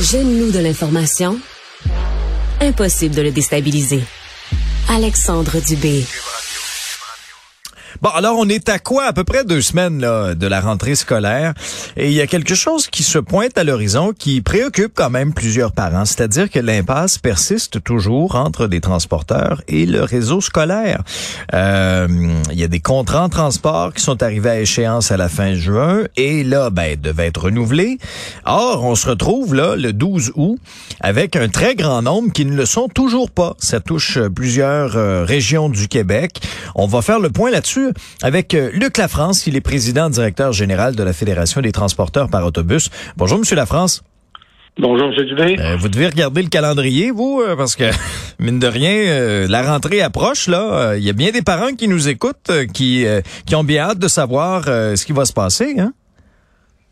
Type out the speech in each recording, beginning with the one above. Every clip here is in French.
Jeune-nous de l'information. Impossible de le déstabiliser. Alexandre Dubé. Bon, alors on est à quoi? À peu près deux semaines de la rentrée scolaire. Et il y a quelque chose qui se pointe à l'horizon qui préoccupe quand même plusieurs parents. C'est-à-dire que l'impasse persiste toujours entre des transporteurs et le réseau scolaire. Euh, il y a des contrats en transport qui sont arrivés à échéance à la fin juin et là, ben, devaient être renouvelés. Or, on se retrouve là le 12 août avec un très grand nombre qui ne le sont toujours pas. Ça touche plusieurs euh, régions du Québec. On va faire le point là-dessus avec euh, Luc Lafrance, il est président directeur général de la Fédération des transporteurs par autobus. Bonjour, Monsieur Lafrance. Bonjour, M. Dubé. Euh, vous devez regarder le calendrier, vous, euh, parce que, mine de rien, la rentrée approche, là. Il y a bien des parents qui nous écoutent, qui, qui ont bien hâte de savoir ce qui va se passer, hein?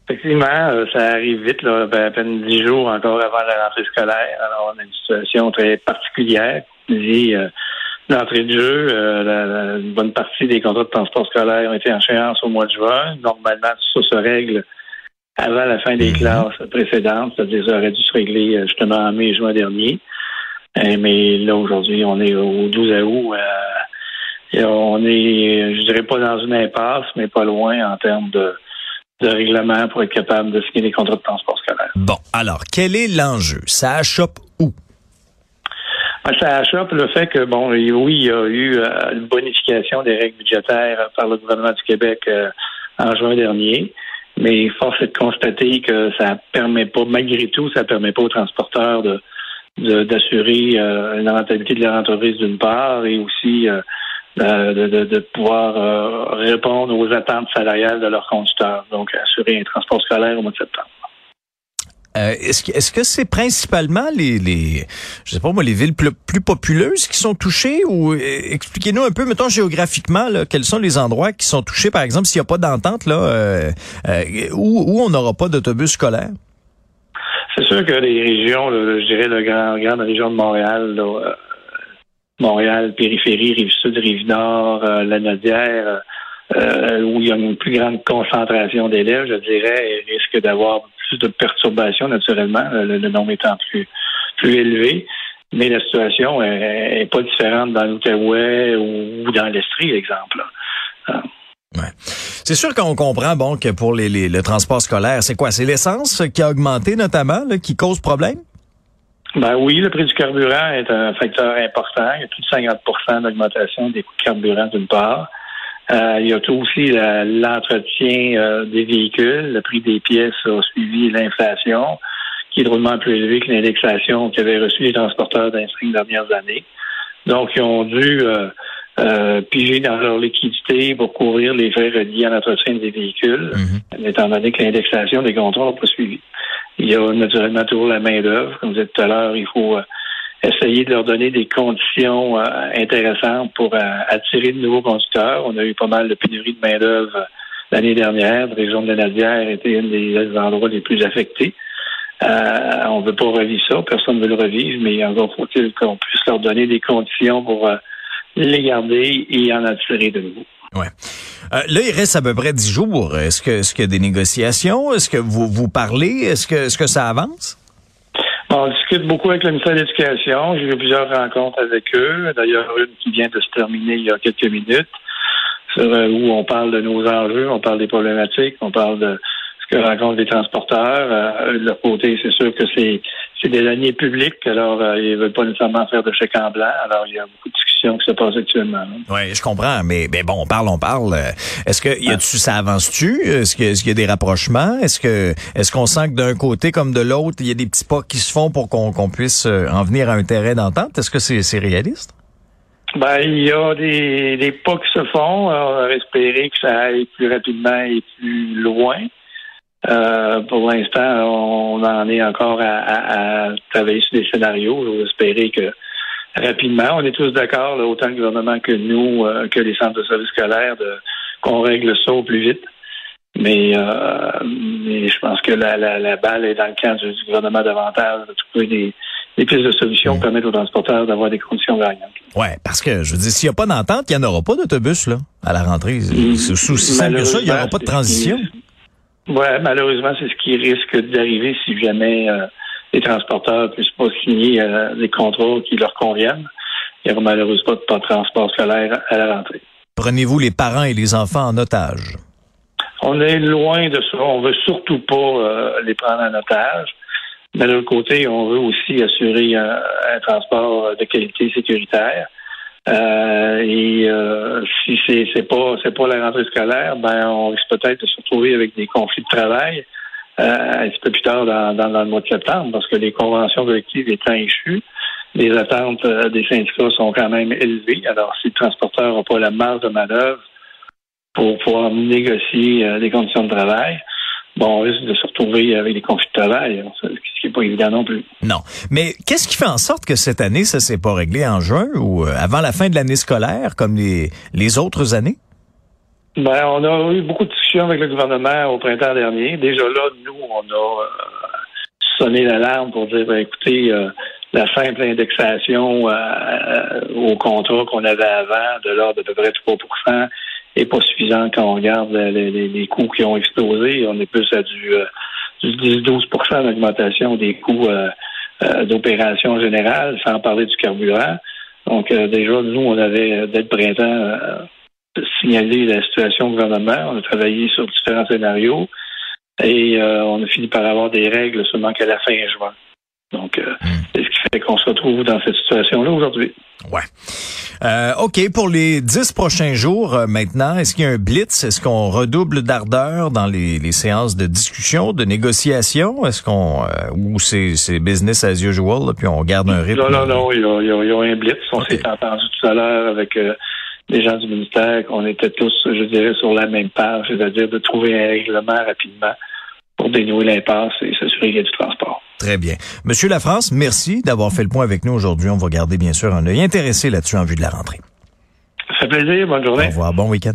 Effectivement, ça arrive vite, là, ben, à peine dix jours encore avant la rentrée scolaire. Alors, on a une situation très particulière. Dit, L'entrée de jeu, euh, une bonne partie des contrats de transport scolaire ont été en échéance au mois de juin. Normalement, ça se règle avant la fin des mhm. classes précédentes, c'est-à-dire ça aurait dû se régler euh, justement en mai et juin dernier. Euh, mais là, aujourd'hui, on est au 12 août. et on est, je dirais pas dans une impasse, mais pas loin en termes de, de règlement pour être capable de signer les contrats de transport scolaire. Bon, alors, quel est l'enjeu? Ça achoppe? Ça achoppe le fait que, bon, oui, il y a eu euh, une bonification des règles budgétaires par le gouvernement du Québec euh, en juin dernier. Mais force est de constater que ça permet pas, malgré tout, ça permet pas aux transporteurs de d'assurer euh, la rentabilité de leur entreprise d'une part et aussi de, de, de, pouvoir répondre aux attentes salariales de leurs conducteurs. Donc, assurer un transport scolaire au mois de septembre. Euh, est-ce que c'est principalement les je sais pas moi les villes plus, populeuses qui sont touchées? Ou euh, expliquez-nous un peu mettons géographiquement là, quels sont les endroits qui sont touchés par exemple s'il n'y a pas d'entente là euh, où, on n'aura pas d'autobus scolaire? C'est sûr que les régions je dirais la grand, grande région de Montréal Montréal périphérie rive sud rive nord la Nodière où il y a une plus grande concentration d'élèves, je dirais, risque d'avoir plus de perturbations, naturellement, le, nombre étant plus, plus élevé. Mais la situation est, pas différente dans l'Outaouais ou, dans l'Estrie, exemple. Ouais. C'est sûr qu'on comprend bon que pour les, les, le transport scolaire, c'est quoi? C'est l'essence qui a augmenté notamment, qui cause problème? Ben oui, le prix du carburant est un facteur important. Il y a plus de 50% d'augmentation des coûts de carburant d'une part. Euh, il y a aussi l'entretien euh, des véhicules. Le prix des pièces a suivi l'inflation, qui est drôlement plus élevé que l'indexation qu'avaient reçu les transporteurs dans les dernières années. Donc, ils ont dû euh, piger dans leur liquidité pour couvrir les frais reliés à l'entretien des véhicules, mm-hmm. étant donné que l'indexation des contrats n'a pas suivi. Il y a naturellement toujours la main-d'œuvre. Comme vous dites tout à l'heure, il faut essayer de leur donner des conditions euh, intéressantes pour euh, attirer de nouveaux conducteurs. On a eu pas mal de pénurie de main-d'œuvre euh, l'année dernière. La région de la Nadière était un des endroits les plus affectés. on ne veut pas revivre ça, personne ne veut le revivre, mais encore faut-il qu'on puisse leur donner des conditions pour les garder et en attirer de nouveau. Ouais. là, il reste à peu près dix jours. Est-ce que, a des négociations? Est-ce que vous vous parlez? Est-ce que, est-ce que ça avance? On discute beaucoup avec le ministère de l'Éducation. J'ai eu plusieurs rencontres avec eux. D'ailleurs, une qui vient de se terminer il y a quelques minutes, euh, où on parle de nos enjeux, on parle des problématiques, on parle de ce que rencontrent les transporteurs. Euh, de leur côté, c'est sûr que c'est des années publiques, alors euh, ils veulent pas nécessairement faire de chèque en blanc. Alors il y a beaucoup de discussions qui se passent actuellement. Oui, je comprends, mais, mais bon, on parle, on parle. Est-ce que y a tu ça avance-tu? Est-ce qu'il est y a des rapprochements? Est-ce que est-ce qu'on sent que d'un côté comme de l'autre, il y a des petits pas qui se font pour qu'on puisse euh, en venir à un terrain d'entente? Est-ce que c'est réaliste? Ben, il y a des, des pas qui se font. On va espérer que ça aille plus rapidement et plus loin. Euh, pour l'instant, on en est encore à, travailler sur des scénarios. Vais espérer que rapidement, on est tous d'accord, autant le gouvernement que nous, euh, que les centres de services scolaires, qu'on règle ça au plus vite. Mais, euh, je pense que la, la, balle est dans le camp du, gouvernement davantage de trouver des, des pistes de solutions pour permettre aux transporteurs d'avoir des conditions variantes. Oui, parce que je veux dire, s'il n'y a pas d'entente, il n'y en aura pas d'autobus là à la rentrée. C'est aussi simple que ça, il n'y aura pas de transition. Ouais, malheureusement, c'est ce qui risque d'arriver si jamais euh, les transporteurs ne puissent pas signer des contrats qui leur conviennent. Il n'y aura malheureusement pas de transport scolaire à la rentrée. Prenez-vous les parents et les enfants en otage? On est loin de ça. On veut surtout pas les prendre en otage. Mais de l'autre côté, on veut aussi assurer un, transport de qualité sécuritaire. Euh, et euh, si c'est c'est pas c'est pas la rentrée scolaire, ben on risque peut-être de se retrouver avec des conflits de travail euh, un petit peu plus tard dans, dans, le mois de septembre, parce que les conventions collectives étant échues, les attentes euh, des syndicats sont quand même élevées. Alors, si le transporteur n'a pas la marge de manœuvre pour pouvoir négocier des conditions de travail, bon, on risque de se retrouver avec des conflits de travail, ce qui n'est pas évident non plus. Non. Mais qu'est-ce qui fait en sorte que cette année, ça s'est pas réglé en juin ou euh, avant la fin de l'année scolaire, comme les, les autres années? Ben, on a eu beaucoup de avec le gouvernement au printemps dernier. Déjà là, nous, on a euh, sonné l'alarme pour dire, ben, écoutez, euh, la simple indexation au contrat qu'on avait avant, de l'ordre de peu près 3% n'est pas suffisant quand on regarde les, coûts qui ont explosé. On est plus à du, euh, du 10-12 d'augmentation des coûts euh, euh, d'opération générale, sans parler du carburant. Donc, déjà, nous, on avait, dès le printemps, signalé la situation au gouvernement. On a travaillé sur différents scénarios et on a fini par avoir des règles seulement qu'à la fin juin. Donc, hmm. c'est ce qui fait qu'on se retrouve dans cette situation-là aujourd'hui. Ouais. Euh, OK, pour les dix prochains jours euh, maintenant, est-ce qu'il y a un blitz? Est-ce qu'on redouble d'ardeur dans les, les, séances de discussion, de négociation? Est-ce qu'on euh, ou c'est, business as usual, puis on garde un rythme? Non, non, non, il y a, il y a, un blitz. On s'est entendu tout à l'heure avec les gens du ministère qu'on était tous, je dirais, sur la même page, c'est-à-dire de trouver un règlement rapidement pour dénouer l'impasse et s'assurer qu'il y a du transport. Très bien. Monsieur Lafrance, merci d'avoir fait le point avec nous aujourd'hui. On va garder bien sûr un œil intéressé là-dessus en vue de la rentrée. Ça fait plaisir. Bonne journée. Au revoir. Bon week-end.